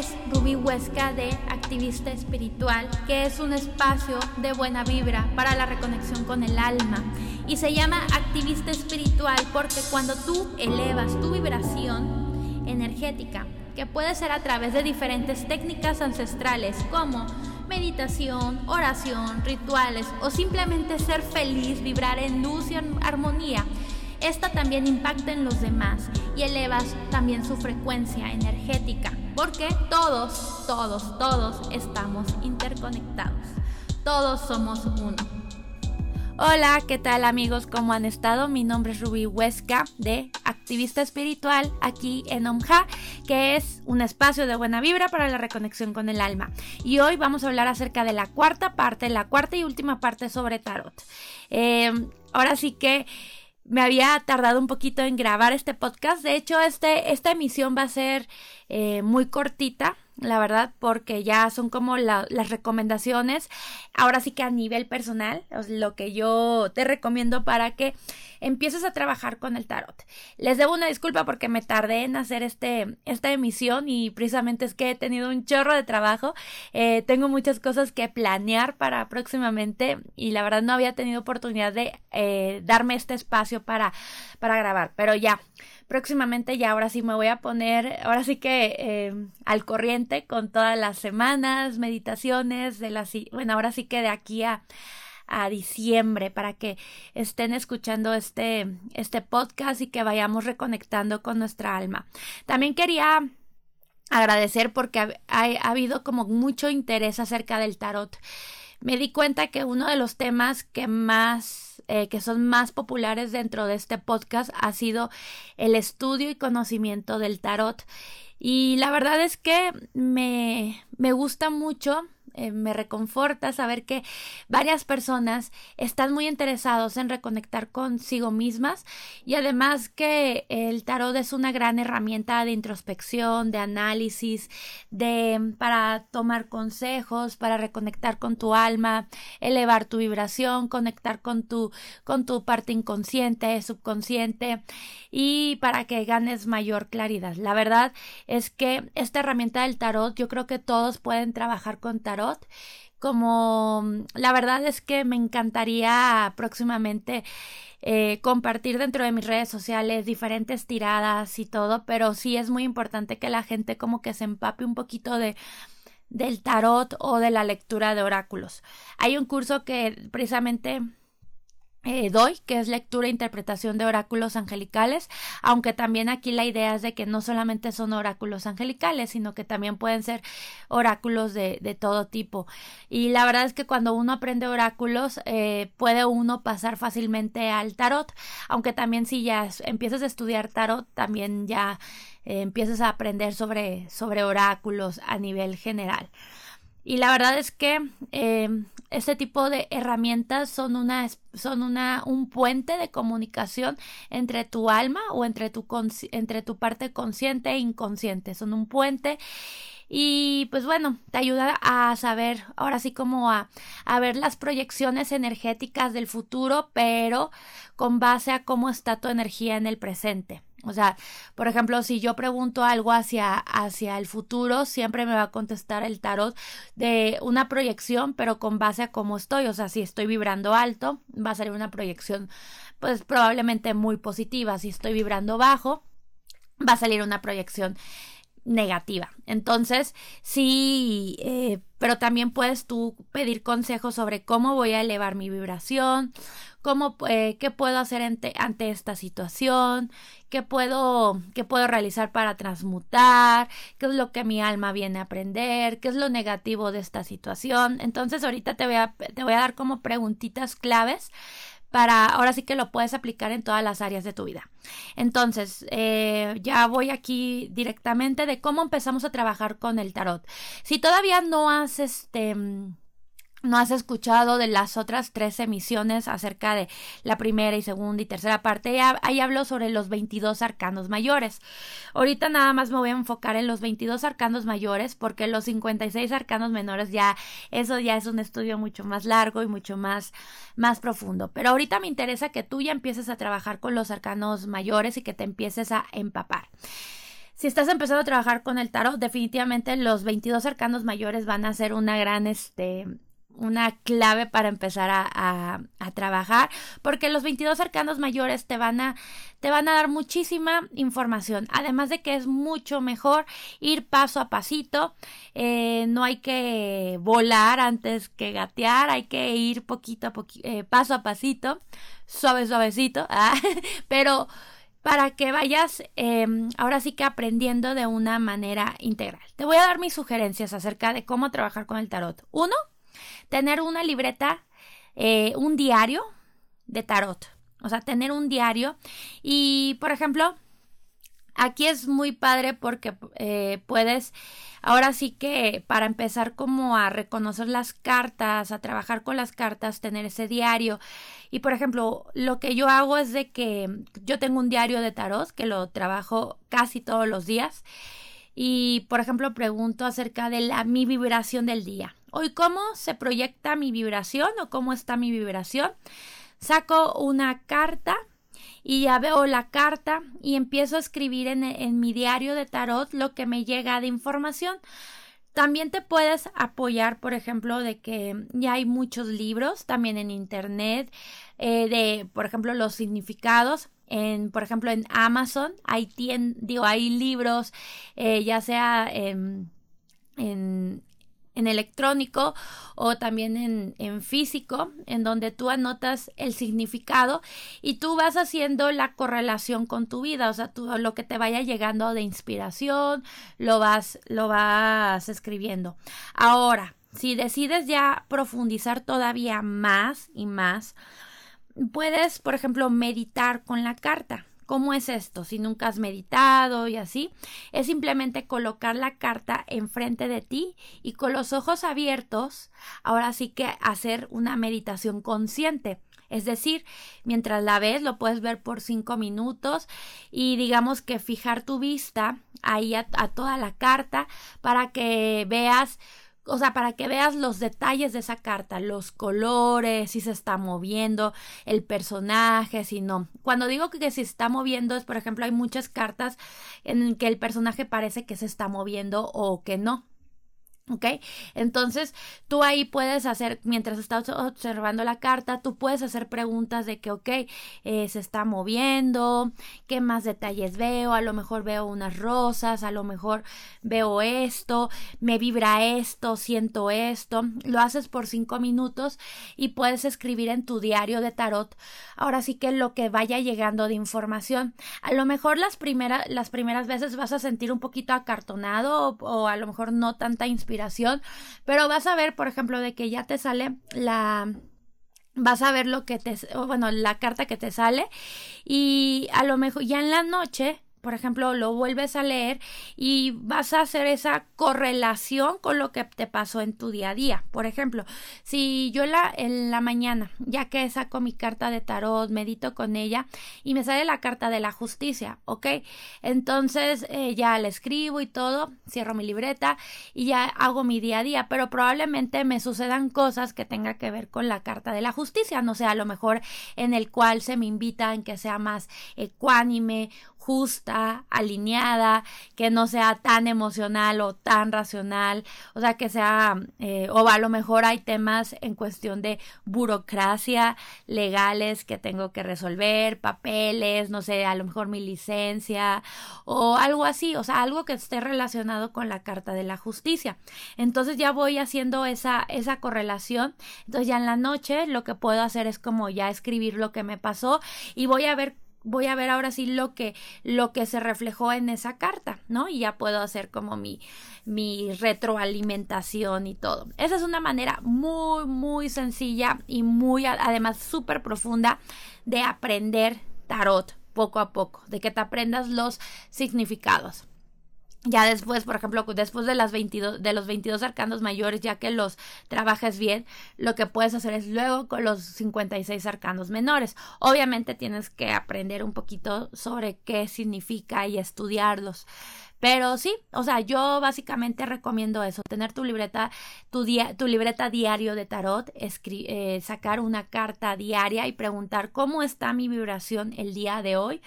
es Ruby Huesca de Activista Espiritual, que es un espacio de buena vibra para la reconexión con el alma. Y se llama Activista Espiritual porque cuando tú elevas tu vibración energética, que puede ser a través de diferentes técnicas ancestrales como meditación, oración, rituales o simplemente ser feliz, vibrar en luz y armonía, esta también impacta en los demás y elevas también su frecuencia energética, porque todos, todos, todos estamos interconectados. Todos somos uno. Hola, ¿qué tal amigos? ¿Cómo han estado? Mi nombre es Ruby Huesca de Activista Espiritual aquí en OMJA, que es un espacio de buena vibra para la reconexión con el alma. Y hoy vamos a hablar acerca de la cuarta parte, la cuarta y última parte sobre tarot. Eh, ahora sí que me había tardado un poquito en grabar este podcast. De hecho, este, esta emisión va a ser eh, muy cortita la verdad, porque ya son como las recomendaciones. Ahora sí que a nivel personal, lo que yo te recomiendo para que empieces a trabajar con el tarot. Les debo una disculpa porque me tardé en hacer este, esta emisión y precisamente es que he tenido un chorro de trabajo. Eh, tengo muchas cosas que planear para próximamente y la verdad no había tenido oportunidad de eh, darme este espacio para, para grabar, pero ya próximamente ya ahora sí me voy a poner, ahora sí que eh, al corriente con todas las semanas, meditaciones, de las, bueno, ahora sí que de aquí a, diciembre para que estén escuchando este, este podcast y que vayamos reconectando con nuestra alma. También quería agradecer porque ha, ha habido como mucho interés acerca del tarot. Me di cuenta que uno de los temas que más eh, que son más populares dentro de este podcast ha sido el estudio y conocimiento del tarot. Y la verdad es que me, me gusta mucho eh, me reconforta saber que varias personas están muy interesados en reconectar consigo mismas y además que el tarot es una gran herramienta de introspección, de análisis, de para tomar consejos, para reconectar con tu alma, elevar tu vibración, conectar con tu con tu parte inconsciente, subconsciente y para que ganes mayor claridad. La verdad es que esta herramienta del tarot yo creo que todos pueden trabajar con tarot como la verdad es que me encantaría próximamente eh, compartir dentro de mis redes sociales diferentes tiradas y todo, pero sí es muy importante que la gente como que se empape un poquito de del tarot o de la lectura de oráculos. Hay un curso que precisamente eh, doy, que es lectura e interpretación de oráculos angelicales, aunque también aquí la idea es de que no solamente son oráculos angelicales, sino que también pueden ser oráculos de, de todo tipo. Y la verdad es que cuando uno aprende oráculos, eh, puede uno pasar fácilmente al tarot, aunque también si ya empiezas a estudiar tarot, también ya eh, empiezas a aprender sobre, sobre oráculos a nivel general. Y la verdad es que este tipo de herramientas son una son una un puente de comunicación entre tu alma o entre tu entre tu parte consciente e inconsciente. Son un puente y pues bueno, te ayuda a saber, ahora sí como a, a ver las proyecciones energéticas del futuro, pero con base a cómo está tu energía en el presente. O sea, por ejemplo, si yo pregunto algo hacia, hacia el futuro, siempre me va a contestar el tarot de una proyección, pero con base a cómo estoy. O sea, si estoy vibrando alto, va a ser una proyección, pues probablemente muy positiva. Si estoy vibrando bajo, va a salir una proyección negativa. Entonces, sí, eh, pero también puedes tú pedir consejos sobre cómo voy a elevar mi vibración, cómo, eh, qué puedo hacer ante, ante, esta situación, qué puedo, qué puedo realizar para transmutar, qué es lo que mi alma viene a aprender, qué es lo negativo de esta situación. Entonces, ahorita te voy a, te voy a dar como preguntitas claves para ahora sí que lo puedes aplicar en todas las áreas de tu vida. Entonces, eh, ya voy aquí directamente de cómo empezamos a trabajar con el tarot. Si todavía no has este no has escuchado de las otras tres emisiones acerca de la primera y segunda y tercera parte, ahí hablo sobre los 22 arcanos mayores. Ahorita nada más me voy a enfocar en los 22 arcanos mayores porque los 56 arcanos menores ya, eso ya es un estudio mucho más largo y mucho más, más profundo. Pero ahorita me interesa que tú ya empieces a trabajar con los arcanos mayores y que te empieces a empapar. si estás empezando a trabajar con el tarot, definitivamente los 22 arcanos mayores van a ser una gran, este, una clave para empezar a, a, trabajar porque los 22 arcanos mayores te van a te van a dar muchísima información además de que es mucho mejor ir paso a pasito eh, no hay que volar antes que gatear hay que ir poquito a poquito eh, paso a pasito suave suavecito ah, pero para que vayas em, ahora sí que aprendiendo de una manera integral. Te voy a dar mis sugerencias acerca de cómo trabajar con el tarot. Uno, tener una libreta, eh, un diario de tarot. O sea, tener un diario. Y, por ejemplo, aquí es muy padre porque eh, puedes, ahora sí que para empezar como a reconocer las cartas, a trabajar con las cartas, tener ese diario. Y, por ejemplo, lo que yo hago es de que yo tengo un diario de tarot que lo trabajo casi todos los días. Y, por ejemplo, pregunto acerca de la, mi vibración del día. Hoy, ¿cómo se proyecta mi vibración o cómo está mi vibración? Saco una carta y ya veo la carta y empiezo a escribir en, en mi diario de tarot lo que me llega de información. También te puedes apoyar, por ejemplo, de que ya hay muchos libros también en internet eh, de, por ejemplo, los significados. En, por ejemplo, en Amazon hay, digo, hay libros, eh, ya sea en, en en electrónico o también en, físico, en donde tú anotas el significado y tú vas haciendo la correlación con tu vida, o sea, tú, lo que te vaya llegando de inspiración, lo vas, lo vas escribiendo. Ahora, si decides ya profundizar todavía más y más, puedes, por ejemplo, meditar con la carta. ¿Cómo es esto? Si nunca has meditado y así, es simplemente colocar la carta enfrente de ti y con los ojos abiertos, ahora sí que hacer una meditación consciente. Es decir, mientras la ves, lo puedes ver por cinco minutos y digamos que fijar tu vista ahí a, toda la carta para que veas o sea, para que veas los detalles de esa carta, los colores, si se está moviendo el personaje, si no. Cuando digo que se está moviendo es, por ejemplo, hay muchas cartas en que el personaje parece que se está moviendo o que no. ¿Ok? Entonces, tú ahí puedes hacer, mientras estás observando la carta, tú puedes hacer preguntas de que, ok, eh, se está moviendo, qué más detalles veo, a lo mejor veo unas rosas, a lo mejor veo esto, me vibra esto, siento esto. Lo haces por cinco minutos y puedes escribir en tu diario de tarot. Ahora sí que lo que vaya llegando de información. A lo mejor las, primeras las primeras veces vas a sentir un poquito acartonado o, o a lo mejor no tanta inspiración pero vas a ver, por ejemplo, de que ya te sale la vas a ver lo que te bueno la carta que te sale y a lo mejor ya en la noche por ejemplo, lo vuelves a leer y vas a hacer esa correlación con lo que te pasó en tu día a día. Por ejemplo, si yo la, en la mañana, ya que saco mi carta de tarot, medito con ella y me sale la carta de la justicia, ¿ok? Entonces eh, ya la escribo y todo, cierro mi libreta y ya hago mi día a día, pero probablemente me sucedan cosas que tenga que ver con la carta de la justicia, no sé, a lo mejor en el cual se me invita en que sea más ecuánime justa, alineada, que no sea tan emocional o tan racional, o sea, que sea, eh, o a lo mejor hay temas en cuestión de burocracia, legales que tengo que resolver, papeles, no sé, a lo mejor mi licencia o algo así, o sea, algo que esté relacionado con la Carta de la Justicia. Entonces ya voy haciendo esa, esa correlación, entonces ya en la noche lo que puedo hacer es como ya escribir lo que me pasó y voy a ver voy a ver ahora sí lo que lo que se reflejó en esa carta, ¿no? Y ya puedo hacer como mi mi retroalimentación y todo. Esa es una manera muy muy sencilla y muy además súper profunda de aprender tarot poco a poco, de que te aprendas los significados. Ya después, por ejemplo, después de, las 22, de los 22 arcanos mayores, ya que los trabajes bien, lo que puedes hacer es luego con los 56 arcanos menores. Obviamente tienes que aprender un poquito sobre qué significa y estudiarlos. Pero sí, o sea, yo básicamente recomiendo eso, tener tu libreta, tu, tu libreta diario de tarot, eh, sacar una carta diaria y preguntar cómo está mi vibración el día de hoy.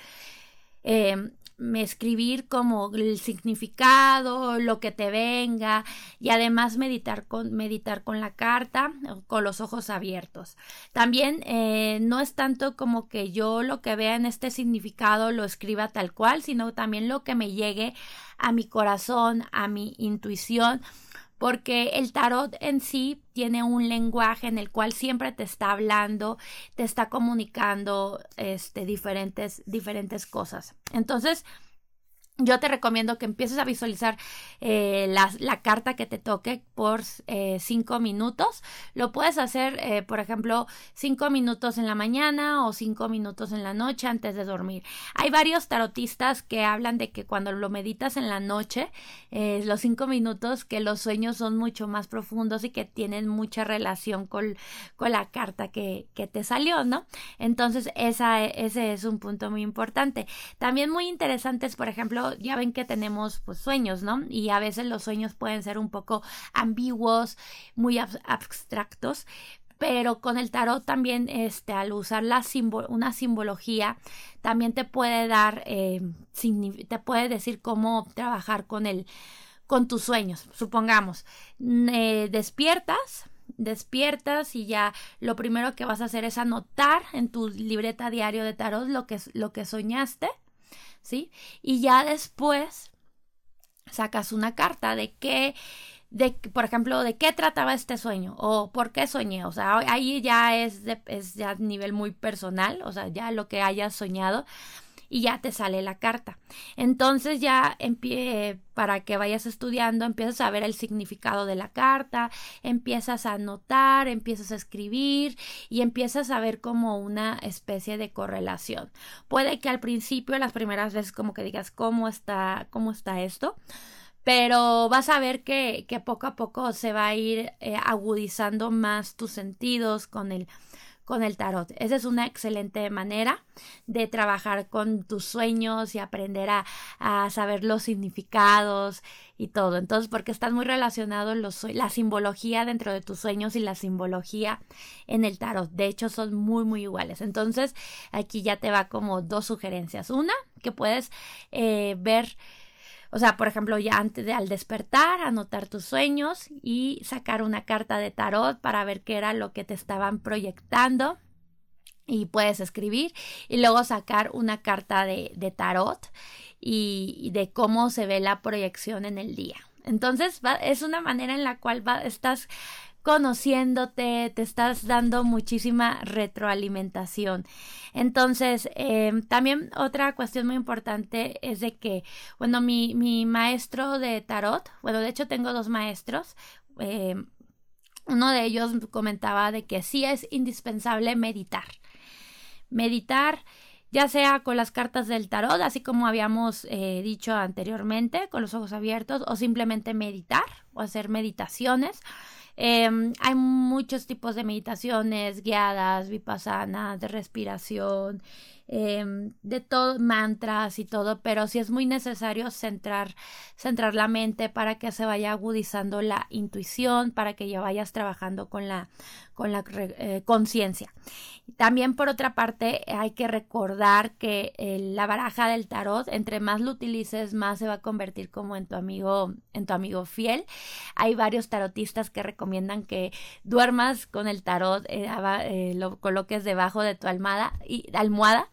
Eh, escribir como el significado, lo que te venga y además meditar con, meditar con la carta, con los ojos abiertos. También eh, no es tanto como que yo lo que vea en este significado lo escriba tal cual, sino también lo que me llegue a mi corazón, a mi intuición porque el tarot en sí tiene un lenguaje en el cual siempre te está hablando, te está comunicando este, diferentes, diferentes cosas. Entonces, yo te recomiendo que empieces a visualizar eh, la, carta que te toque por eh, cinco minutos. Lo puedes hacer, eh, por ejemplo, cinco minutos en la mañana o cinco minutos en la noche antes de dormir. Hay varios tarotistas que hablan de que cuando lo meditas en la noche, los cinco minutos, que los sueños son mucho más profundos y que tienen mucha relación con, con la carta que, que, te salió, ¿no? Entonces, esa, ese es un punto muy importante. También muy interesante es, por ejemplo, ya ven que tenemos pues sueños, ¿no? Y a veces los sueños pueden ser un poco ambiguos, muy abstractos, pero con el tarot también, este, al usar la una simbología, también te puede dar, eh, te puede decir cómo trabajar con el, con tus sueños. Supongamos, eh, despiertas, despiertas y ya lo primero que vas a hacer es anotar en tu libreta diario de tarot lo que, lo que soñaste ¿sí? Y ya después sacas una carta de qué, de, por ejemplo, de qué trataba este sueño o por qué soñé. O sea, ahí ya es, de, es ya a nivel muy personal, o sea, ya lo que hayas soñado y ya te sale la carta. Entonces ya para que vayas estudiando, empiezas a ver el significado de la carta, empiezas a anotar, empiezas a escribir y empiezas a ver como una especie de correlación. Puede que al principio, las primeras veces, como que digas cómo está, cómo está esto pero vas a ver que, que, poco a poco se va a ir eh, agudizando más tus sentidos con el con el tarot. Esa es una excelente manera de trabajar con tus sueños y aprender a, saber los significados y todo. Entonces, porque están muy relacionados los, la simbología dentro de tus sueños y la simbología en el tarot. De hecho, son muy, muy iguales. Entonces, aquí ya te va como dos sugerencias. Una, que puedes eh, ver o sea, por ejemplo, ya antes de al despertar, anotar tus sueños y sacar una carta de tarot para ver qué era lo que te estaban proyectando. Y puedes escribir y luego sacar una carta de, tarot y, de cómo se ve la proyección en el día. Entonces, es una manera en la cual estás conociéndote, te estás dando muchísima retroalimentación. Entonces, em, también otra cuestión muy importante es de que, bueno, mi, mi maestro de tarot, bueno, de hecho tengo dos maestros, em, uno de ellos comentaba de que sí es indispensable meditar. Meditar ya sea con las cartas del tarot, así como habíamos eh, dicho anteriormente, con los ojos abiertos, o simplemente meditar o hacer meditaciones. Em, hay muchos tipos de meditaciones guiadas, vipassana, de respiración, em, de todo, mantras y todo, pero sí es muy necesario centrar, centrar la mente para que se vaya agudizando la intuición, para que ya vayas trabajando con la, con la eh, conciencia. También por otra parte hay que recordar que eh, la baraja del tarot, entre más lo utilices, más se va a convertir como en tu amigo, en tu amigo fiel. Hay varios tarotistas que recomiendan que duermas con el tarot, eh, lo coloques debajo de tu almohada y almohada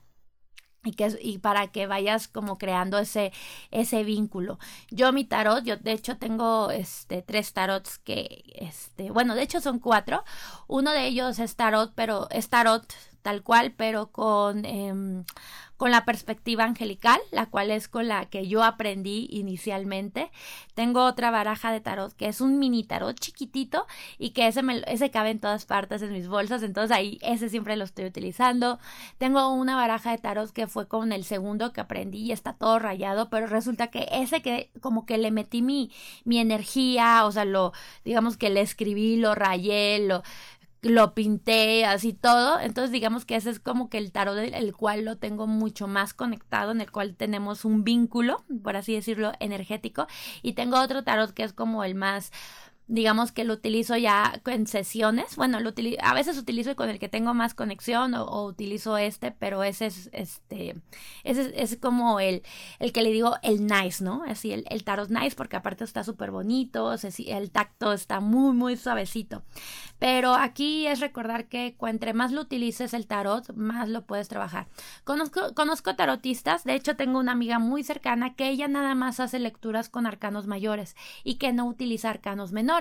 y que y para que vayas como creando ese ese vínculo. Yo mi tarot, yo de hecho tengo este tres tarots que este, bueno, de hecho son cuatro. Uno de ellos es tarot, pero es tarot tal cual, pero con em, con la perspectiva angelical, la cual es con la que yo aprendí inicialmente. Tengo otra baraja de tarot que es un mini tarot chiquitito y que ese, me, ese cabe en todas partes en mis bolsas, entonces ahí ese siempre lo estoy utilizando. Tengo una baraja de tarot que fue con el segundo que aprendí y está todo rayado, pero resulta que ese que como que le metí mi, mi energía, o sea, lo, digamos que le escribí, lo rayé, lo, lo pinté, así todo. Entonces digamos que ese es como que el tarot el cual lo tengo mucho más conectado, en el cual tenemos un vínculo, por así decirlo, energético. Y tengo otro tarot que es como el más digamos que lo utilizo ya en sesiones. Bueno, lo a veces utilizo con el que tengo más conexión o, utilizo este, pero ese es este ese es, como el, el que le digo el nice, ¿no? Así el, el tarot nice porque aparte está súper bonito, el tacto está muy muy suavecito. Pero aquí es recordar que entre más lo utilices el tarot, más lo puedes trabajar. Conozco, conozco tarotistas, de hecho tengo una amiga muy cercana que ella nada más hace lecturas con arcanos mayores y que no utiliza arcanos menores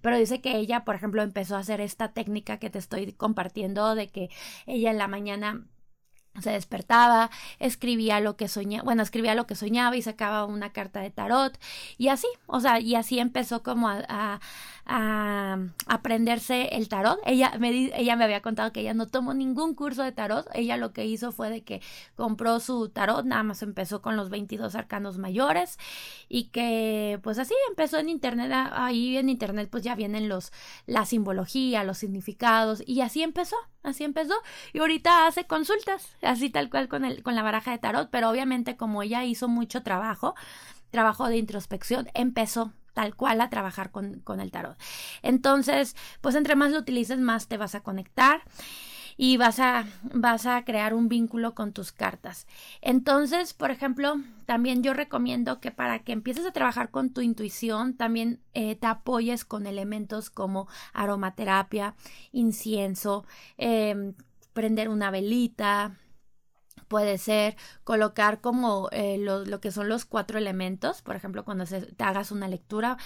pero dice que ella, por ejemplo, empezó a hacer esta técnica que te estoy compartiendo de que ella en la mañana se despertaba, escribía lo que soñaba, bueno, escribía lo que soñaba y sacaba una carta de tarot y así, o sea, y así empezó como a, aprenderse el tarot. Ella me, ella me había contado que ella no tomó ningún curso de tarot. Ella lo que hizo fue de que compró su tarot, nada más empezó con los 22 arcanos mayores y que pues así empezó en internet. Ahí en internet pues ya vienen los, la simbología, los significados y así empezó, así empezó. Y ahorita hace consultas, así tal cual con, el, con la baraja de tarot, pero obviamente como ella hizo mucho trabajo, trabajo de introspección, empezó tal cual a trabajar con, con el tarot. Entonces, pues entre más lo utilices, más te vas a conectar y vas a, vas a crear un vínculo con tus cartas. Entonces, por ejemplo, también yo recomiendo que para que empieces a trabajar con tu intuición, también eh, te apoyes con elementos como aromaterapia, incienso, em, prender una velita, puede ser colocar como eh, lo, que son los cuatro elementos, por ejemplo, cuando te hagas una lectura,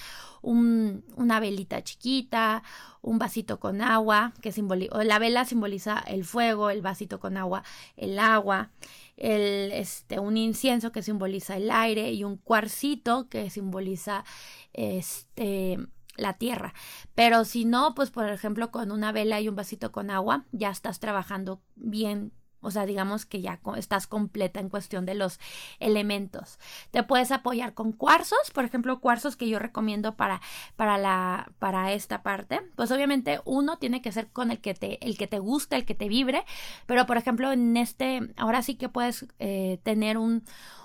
una velita chiquita, un vasito con agua, que simboliza, la vela simboliza el fuego, el vasito con agua, el agua, el, este, un incienso que simboliza el aire y un cuarcito que simboliza este la tierra. Pero si no, pues por ejemplo con una vela y un vasito con agua, ya estás trabajando bien o sea, digamos que ya estás completa en cuestión de los elementos. Te puedes apoyar con cuarzos, por ejemplo, cuarzos que yo recomiendo para, para, la, para esta parte. Pues obviamente uno tiene que ser con el que te, el que te guste, el que te vibre. Pero por ejemplo, en este, ahora sí que puedes eh, tener un,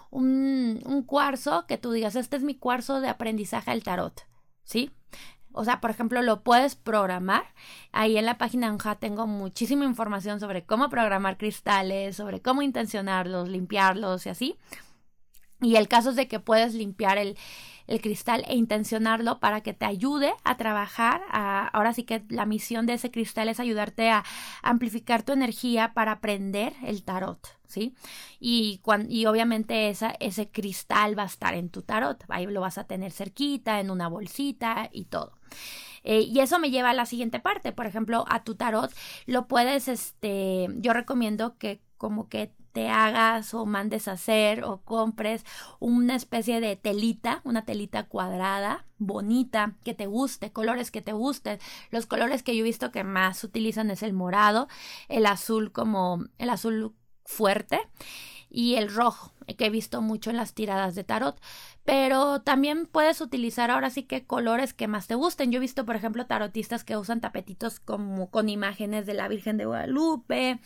un, un cuarzo que tú digas, este es mi cuarzo de aprendizaje al tarot. ¿Sí? O sea, por ejemplo, lo puedes programar. Ahí en la página ANJA tengo muchísima información sobre cómo programar cristales, sobre cómo intencionarlos, limpiarlos y así. Y el caso es de que puedes limpiar el, el cristal e intencionarlo para que te ayude a trabajar. ahora sí que la misión de ese cristal es ayudarte a amplificar tu energía para aprender el tarot, ¿sí? Y, y obviamente esa, ese cristal va a estar en tu tarot, ahí lo vas a tener cerquita, en una bolsita y todo. Eh, y eso me lleva a la siguiente parte, por ejemplo, a tu tarot lo puedes, este, yo recomiendo que como que te hagas o mandes a hacer o compres una especie de telita, una telita cuadrada, bonita, que te guste, colores que te gusten. Los colores que yo he visto que más utilizan es el morado, el azul como el azul fuerte y el rojo, que he visto mucho en las tiradas de tarot. Pero también puedes utilizar ahora sí que colores que más te gusten. Yo he visto, por ejemplo, tarotistas que usan tapetitos como con imágenes de la Virgen de Guadalupe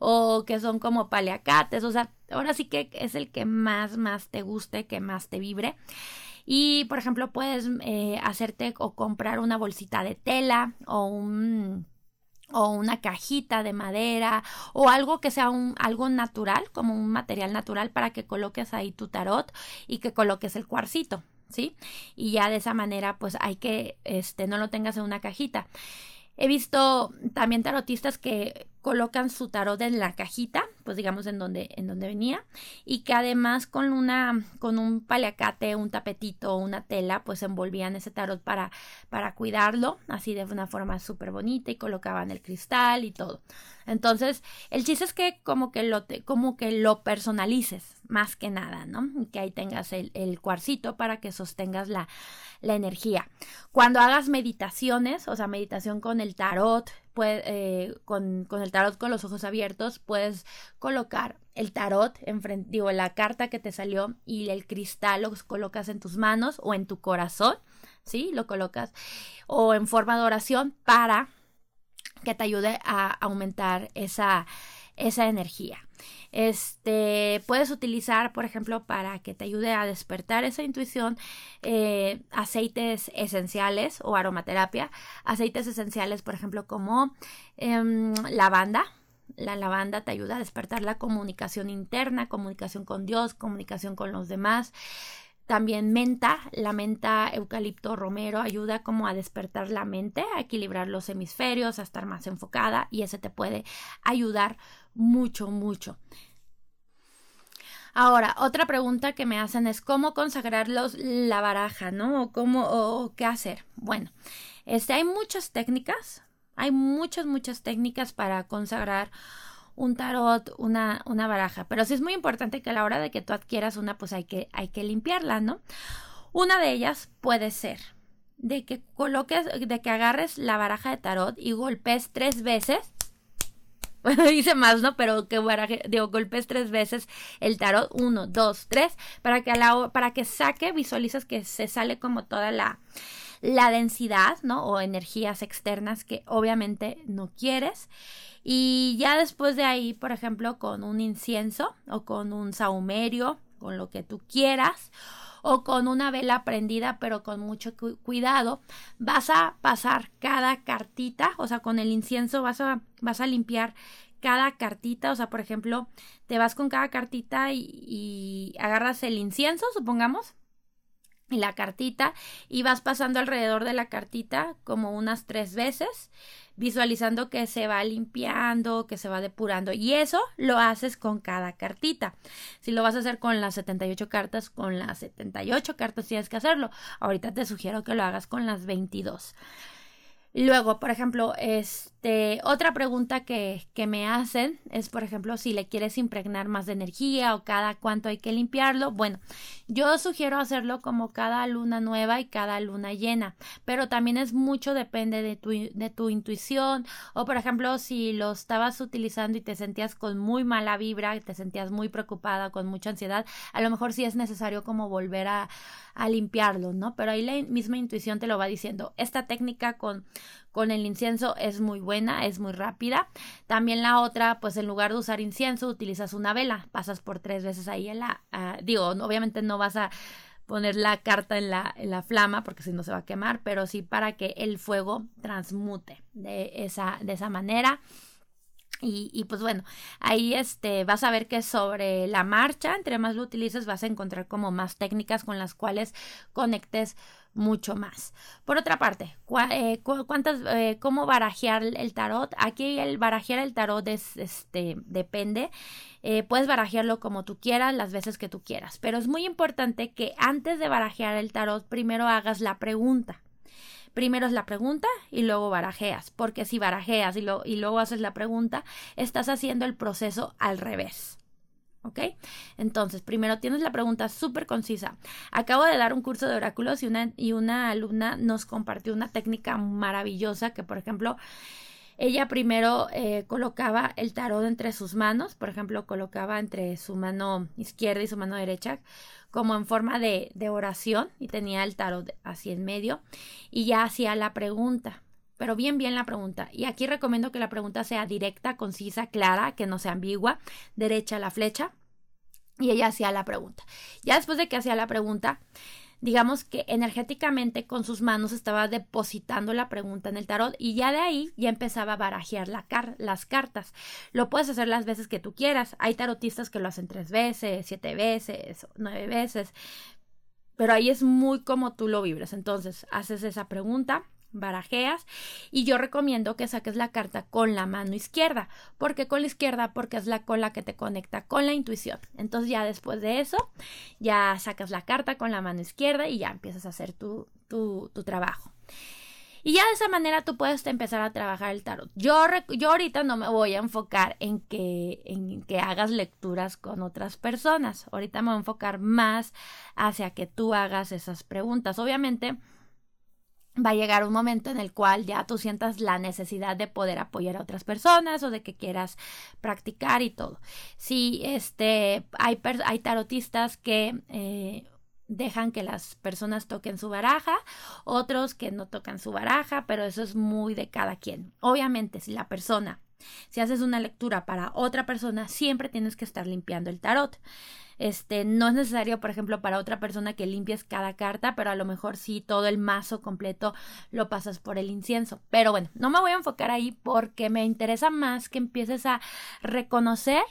o que son como paliacates. O sea, ahora sí que es el que más, más te guste, que más te vibre. Y, por ejemplo, puedes eh, hacerte o comprar una bolsita de tela o un o una cajita de madera o algo que sea un, algo natural, como un material natural para que coloques ahí tu tarot y que coloques el cuarcito, ¿sí? Y ya de esa manera pues hay que, este, no lo tengas en una cajita. He visto también tarotistas que colocan su tarot en la cajita, pues digamos en donde, en donde venía, y que además con una, con un paliacate, un tapetito, una tela, pues envolvían ese tarot para, para cuidarlo, así de una forma súper bonita, y colocaban el cristal y todo. Entonces, el chiste es que como que lo, como que lo personalices, más que nada, ¿no? Que ahí tengas el, el cuarcito para que sostengas la, la energía. Cuando hagas meditaciones, o sea, meditación con el tarot, eh, con, el tarot con los ojos abiertos, puedes colocar el tarot, enfrente, digo, la carta que te salió y el cristal lo colocas en tus manos o en tu corazón, ¿sí? Lo colocas o en forma de oración para que te ayude a aumentar esa esa energía. Este, puedes utilizar, por ejemplo, para que te ayude a despertar esa intuición, eh, aceites esenciales o aromaterapia. Aceites esenciales, por ejemplo, como em, lavanda. La lavanda te ayuda a despertar la comunicación interna, comunicación con Dios, comunicación con los demás. También menta, la menta eucalipto romero ayuda como a despertar la mente, a equilibrar los hemisferios, a estar más enfocada y ese te puede ayudar mucho, mucho. Ahora, otra pregunta que me hacen es cómo consagrar la baraja, ¿no? O cómo, o qué hacer. Bueno, este, hay muchas técnicas, hay muchas, muchas técnicas para consagrar un tarot, una, una baraja. Pero sí es muy importante que a la hora de que tú adquieras una, pues hay que, hay que limpiarla, ¿no? Una de ellas puede ser de que coloques, de que agarres la baraja de tarot y golpes tres veces. Bueno, dice más, ¿no? Pero que baraje, digo, golpes tres veces el tarot. Uno, dos, tres. Para que, para que saque, visualizas que se sale como toda la, la densidad, ¿no? O energías externas que obviamente no quieres. Y ya después de ahí, por ejemplo, con un incienso o con un saumerio, con lo que tú quieras, o con una vela prendida, pero con mucho cuidado, vas a pasar cada cartita, o sea, con el incienso vas a, vas a limpiar cada cartita, o sea, por ejemplo, te vas con cada cartita y, y agarras el incienso, supongamos, la cartita y vas pasando alrededor de la cartita como unas tres veces visualizando que se va limpiando, que se va depurando. Y eso lo haces con cada cartita. Si lo vas a hacer con las 78 cartas, con las 78 cartas tienes que hacerlo. Ahorita te sugiero que lo hagas con las 22. Luego, por ejemplo, este, otra pregunta que, que, me hacen es, por ejemplo, si le quieres impregnar más de energía o cada cuánto hay que limpiarlo. Bueno, yo sugiero hacerlo como cada luna nueva y cada luna llena, pero también es mucho depende de tu, de tu intuición o, por ejemplo, si lo estabas utilizando y te sentías con muy mala vibra, te sentías muy preocupada, con mucha ansiedad, a lo mejor sí es necesario como volver a, a limpiarlo, ¿no? Pero ahí la misma intuición te lo va diciendo. Esta técnica con con el incienso es muy buena, es muy rápida. También la otra, pues en lugar de usar incienso, utilizas una vela, pasas por tres veces ahí en la, uh, digo, obviamente no vas a poner la carta en la, en la flama porque si no se va a quemar, pero sí para que el fuego transmute de esa, de esa manera. Y, y, pues bueno, ahí este vas a ver que sobre la marcha, entre más lo utilices, vas a encontrar como más técnicas con las cuales conectes mucho más. Por otra parte, eh, cuántas, eh, cómo barajear el tarot. Aquí el barajear el tarot es, este, depende. Eh, puedes barajearlo como tú quieras, las veces que tú quieras. Pero es muy importante que antes de barajear el tarot, primero hagas la pregunta. Primero es la pregunta y luego barajeas, porque si barajeas lo, y luego haces la pregunta, estás haciendo el proceso al revés. ¿Ok? Entonces, primero tienes la pregunta súper concisa. Acabo de dar un curso de oráculos y una, y una alumna nos compartió una técnica maravillosa que, por ejemplo, ella primero eh, colocaba el tarot entre sus manos, por ejemplo, colocaba entre su mano izquierda y su mano derecha como en forma de, de oración y tenía el tarot así en medio y ya hacía la pregunta pero bien, bien la pregunta. Y aquí recomiendo que la pregunta sea directa, concisa, clara, que no sea ambigua, derecha la flecha. Y ella hacía la pregunta. Ya después de que hacía la pregunta, digamos que energéticamente con sus manos estaba depositando la pregunta en el tarot y ya de ahí ya empezaba a barajear la las cartas. Lo puedes hacer las veces que tú quieras. Hay tarotistas que lo hacen tres veces, siete veces, nueve veces. Pero ahí es muy como tú lo vibras. Entonces, haces esa pregunta barajeas y yo recomiendo que saques la carta con la mano izquierda. porque con la izquierda? Porque es la cola que te conecta con la intuición. Entonces ya después de eso, ya sacas la carta con la mano izquierda y ya empiezas a hacer tu, tu, tu trabajo. Y ya de esa manera tú puedes empezar a trabajar el tarot. Yo, yo ahorita no me voy a enfocar en que, en que hagas lecturas con otras personas. Ahorita me voy a enfocar más hacia que tú hagas esas preguntas. Obviamente, va a llegar un momento en el cual ya tú sientas la necesidad de poder apoyar a otras personas o de que quieras practicar y todo. Si este hay, hay tarotistas que eh, dejan que las personas toquen su baraja, otros que no tocan su baraja, pero eso es muy de cada quien. Obviamente, si la persona Si haces una lectura para otra persona, siempre tienes que estar limpiando el tarot. Este, no es necesario, por ejemplo, para otra persona que limpies cada carta, pero a lo mejor sí todo el mazo completo lo pasas por el incienso. Pero bueno, no me voy a enfocar ahí porque me interesa más que empieces a reconocer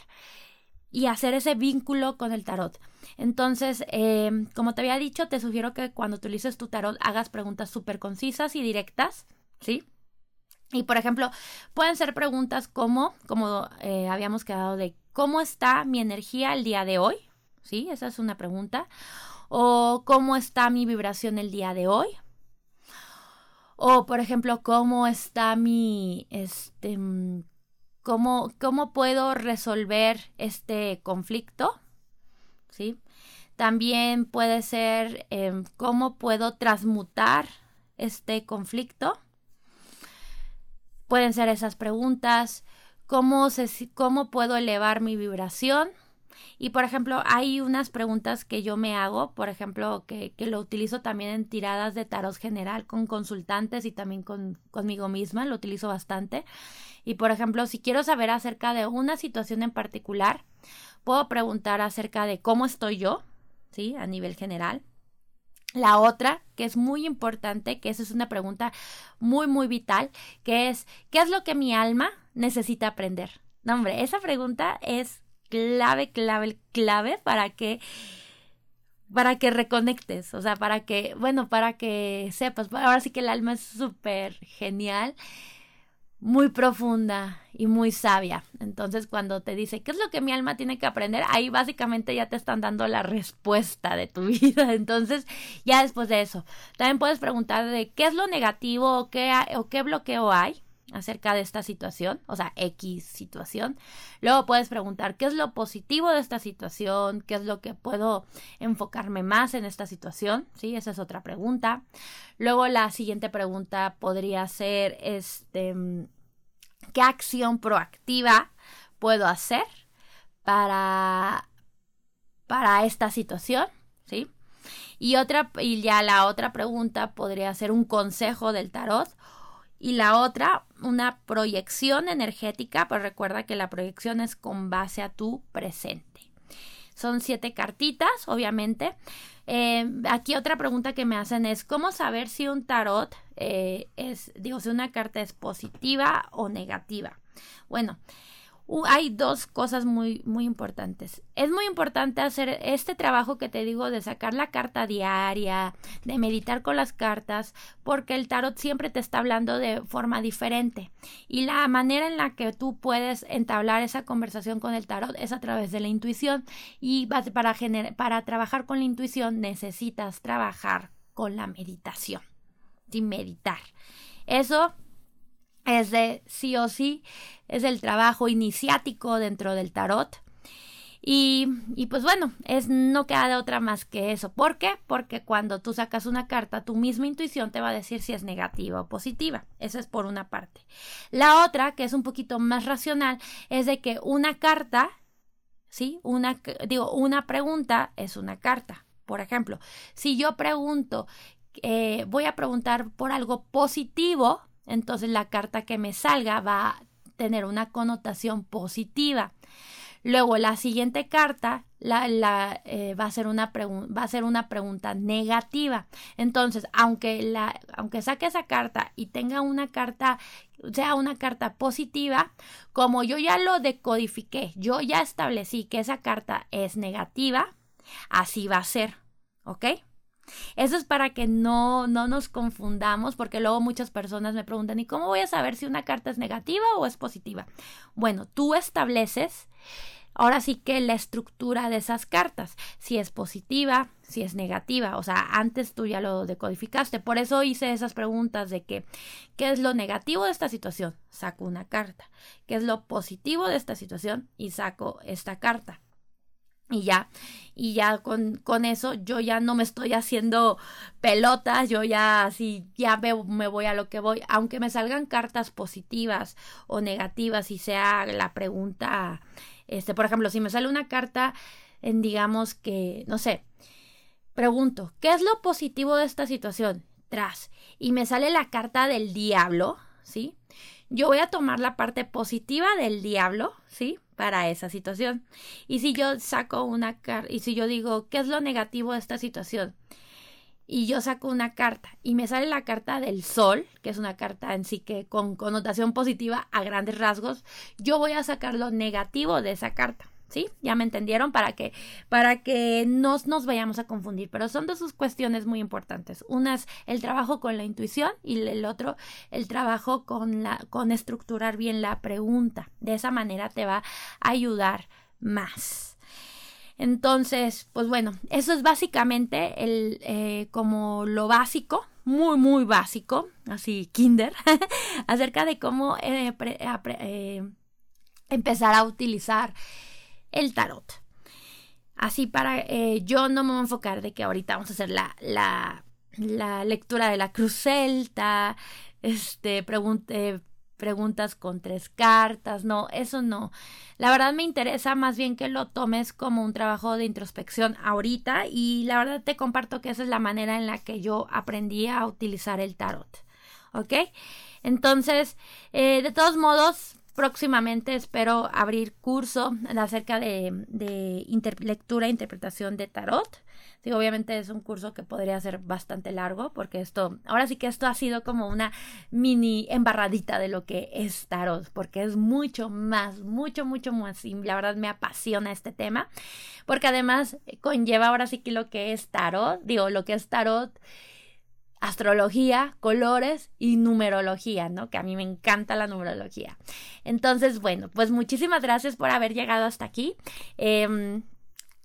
y hacer ese vínculo con el tarot. Entonces, eh, como te había dicho, te sugiero que cuando utilices tu tarot hagas preguntas súper concisas y directas, ¿sí? Y por ejemplo, pueden ser preguntas como, como eh, habíamos quedado de cómo está mi energía el día de hoy, ¿sí? Esa es una pregunta. O cómo está mi vibración el día de hoy. O por ejemplo, cómo está mi, este, cómo, cómo puedo resolver este conflicto, ¿sí? También puede ser em, cómo puedo transmutar este conflicto. Pueden ser esas preguntas. ¿Cómo, se, cómo puedo elevar mi vibración? Y por ejemplo, hay unas preguntas que yo me hago, por ejemplo, que, que lo utilizo también en tiradas de tarot general con consultantes y también con, conmigo misma, lo utilizo bastante. Y por ejemplo, si quiero saber acerca de una situación en particular, puedo preguntar acerca de cómo estoy yo, ¿sí? A nivel general. La otra, que es muy importante, que esa es una pregunta muy, muy vital, que es, ¿qué es lo que mi alma necesita aprender? No, hombre, esa pregunta es clave, clave, clave para que para que reconectes, o sea, para que, bueno, para que sepas, ahora sí que el alma es súper genial, muy profunda y muy sabia. Entonces, cuando te dice, ¿qué es lo que mi alma tiene que aprender? Ahí básicamente ya te están dando la respuesta de tu vida. Entonces, ya después de eso, también puedes preguntar de qué es lo negativo o qué, o qué bloqueo hay acerca de esta situación, o sea, X situación. Luego puedes preguntar qué es lo positivo de esta situación, qué es lo que puedo enfocarme más en esta situación, ¿sí? Esa es otra pregunta. Luego la siguiente pregunta podría ser, este, ¿qué acción proactiva puedo hacer para, para esta situación, ¿sí? Y otra, y ya la otra pregunta podría ser un consejo del tarot y la otra, una proyección energética, pues recuerda que la proyección es con base a tu presente. Son siete cartitas, obviamente. Eh, aquí otra pregunta que me hacen es, ¿cómo saber si un tarot eh, es, digo, si una carta es positiva o negativa? Bueno, hay dos cosas muy, muy importantes. Es muy importante hacer este trabajo que te digo de sacar la carta diaria, de meditar con las cartas, porque el tarot siempre te está hablando de forma diferente. Y la manera en la que tú puedes entablar esa conversación con el tarot es a través de la intuición. Y para, para trabajar con la intuición necesitas trabajar con la meditación. Sin meditar. Eso es de sí o sí, es el trabajo iniciático dentro del tarot. Y, y, pues bueno, es, no queda de otra más que eso. ¿Por qué? Porque cuando tú sacas una carta, tu misma intuición te va a decir si es negativa o positiva. Eso es por una parte. La otra, que es un poquito más racional, es de que una carta, ¿sí? Una, digo, una pregunta es una carta. Por ejemplo, si yo pregunto, eh, voy a preguntar por algo positivo, entonces la carta que me salga va a tener una connotación positiva. Luego la siguiente carta la, eh, va, a ser una va a ser una pregunta negativa. Entonces, aunque, la, aunque saque esa carta y tenga una carta, sea una carta positiva, como yo ya lo decodifiqué, yo ya establecí que esa carta es negativa, así va a ser. ¿Ok? Eso es para que no, no nos confundamos, porque luego muchas personas me preguntan, ¿y cómo voy a saber si una carta es negativa o es positiva? Bueno, tú estableces ahora sí que la estructura de esas cartas, si es positiva, si es negativa, o sea, antes tú ya lo decodificaste, por eso hice esas preguntas de que, ¿qué es lo negativo de esta situación? Saco una carta, ¿qué es lo positivo de esta situación? Y saco esta carta y ya, y ya con, con, eso yo ya no me estoy haciendo pelotas, yo ya así, ya me, me, voy a lo que voy, aunque me salgan cartas positivas o negativas y sea la pregunta, este, por ejemplo, si me sale una carta en digamos que, no sé, pregunto, ¿qué es lo positivo de esta situación? Tras, y me sale la carta del diablo, ¿sí? yo voy a tomar la parte positiva del diablo, ¿sí? Para esa situación. Y si yo saco una carta, y si yo digo, ¿qué es lo negativo de esta situación? Y yo saco una carta y me sale la carta del sol, que es una carta en sí que con connotación positiva a grandes rasgos, yo voy a sacar lo negativo de esa carta. ¿Sí? Ya me entendieron para que, para que no nos vayamos a confundir, pero son dos cuestiones muy importantes. Una es el trabajo con la intuición y el otro el trabajo con la, con estructurar bien la pregunta. De esa manera te va a ayudar más. Entonces, pues bueno, eso es básicamente el, eh, como lo básico, muy, muy básico, así, kinder, acerca de cómo eh, eh, empezar a utilizar el tarot. Así para, eh, yo no me voy a enfocar de que ahorita vamos a hacer la, la, lectura de la cruz celta, este, pregunte, preguntas con tres cartas, no, eso no. La verdad me interesa más bien que lo tomes como un trabajo de introspección ahorita y la verdad te comparto que esa es la manera en la que yo aprendí a utilizar el tarot. ¿Ok? Entonces, eh, de todos modos, próximamente espero abrir curso acerca de, de lectura e interpretación de tarot. Sí, obviamente es un curso que podría ser bastante largo porque esto, ahora sí que esto ha sido como una mini embarradita de lo que es tarot, porque es mucho más, mucho, mucho más, y la verdad me apasiona este tema, porque además conlleva ahora sí que lo que es tarot, digo, lo que es tarot astrología, colores y numerología, ¿no? Que a mí me encanta la numerología. Entonces, bueno, pues muchísimas gracias por haber llegado hasta aquí. Em,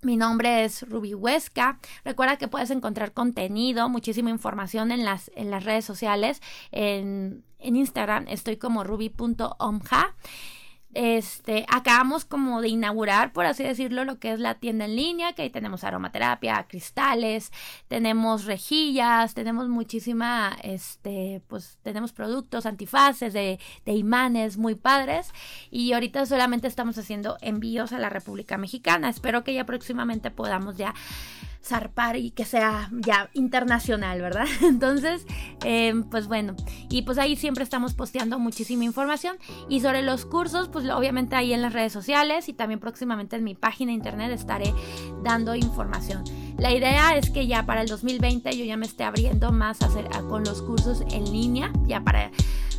mi nombre es Ruby Huesca. Recuerda que puedes encontrar contenido, muchísima información en las, en las redes sociales. En, en Instagram estoy como ruby.omja este, acabamos como de inaugurar, por así decirlo, lo que es la tienda en línea, que ahí tenemos aromaterapia, cristales, tenemos rejillas, tenemos muchísima, este, pues tenemos productos antifaces de, de imanes muy padres y ahorita solamente estamos haciendo envíos a la República Mexicana. Espero que ya próximamente podamos ya zarpar y que sea ya internacional, ¿verdad? Entonces, em, pues bueno, y pues ahí siempre estamos posteando muchísima información y sobre los cursos, pues obviamente ahí en las redes sociales y también próximamente en mi página de internet estaré dando información. La idea es que ya para el 2020 yo ya me esté abriendo más a hacer, con los cursos en línea, ya para,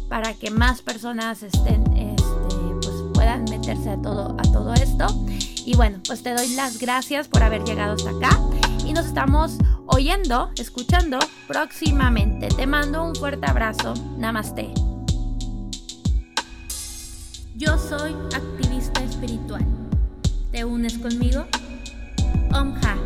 para que más personas estén, este, pues puedan meterse a todo, a todo esto. Y bueno, pues te doy las gracias por haber llegado hasta acá y nos estamos oyendo, escuchando próximamente. Te mando un fuerte abrazo. Namaste. Yo soy activista espiritual. ¿Te unes conmigo? Omha.